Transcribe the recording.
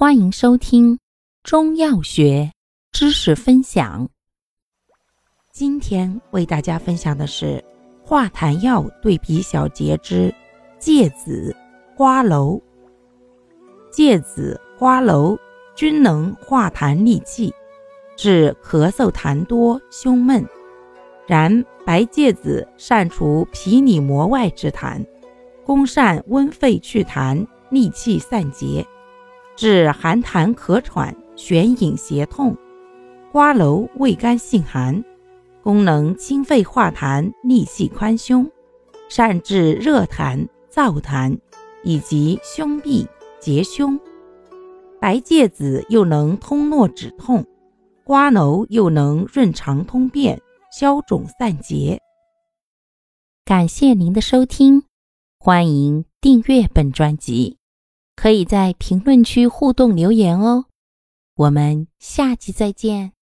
欢迎收听中药学知识分享。今天为大家分享的是化痰药对比小节之芥子、花蒌。芥子、花蒌均能化痰利气，治咳嗽痰多、胸闷。然白芥子善除皮里膜外之痰，功善温肺祛痰、利气散结。治寒痰咳喘、眩饮胁痛，瓜蒌味甘性寒，功能清肺化痰、利气宽胸，善治热痰、燥痰以及胸痹、结胸。白芥子又能通络止痛，瓜蒌又能润肠通便、消肿散结。感谢您的收听，欢迎订阅本专辑。可以在评论区互动留言哦，我们下期再见。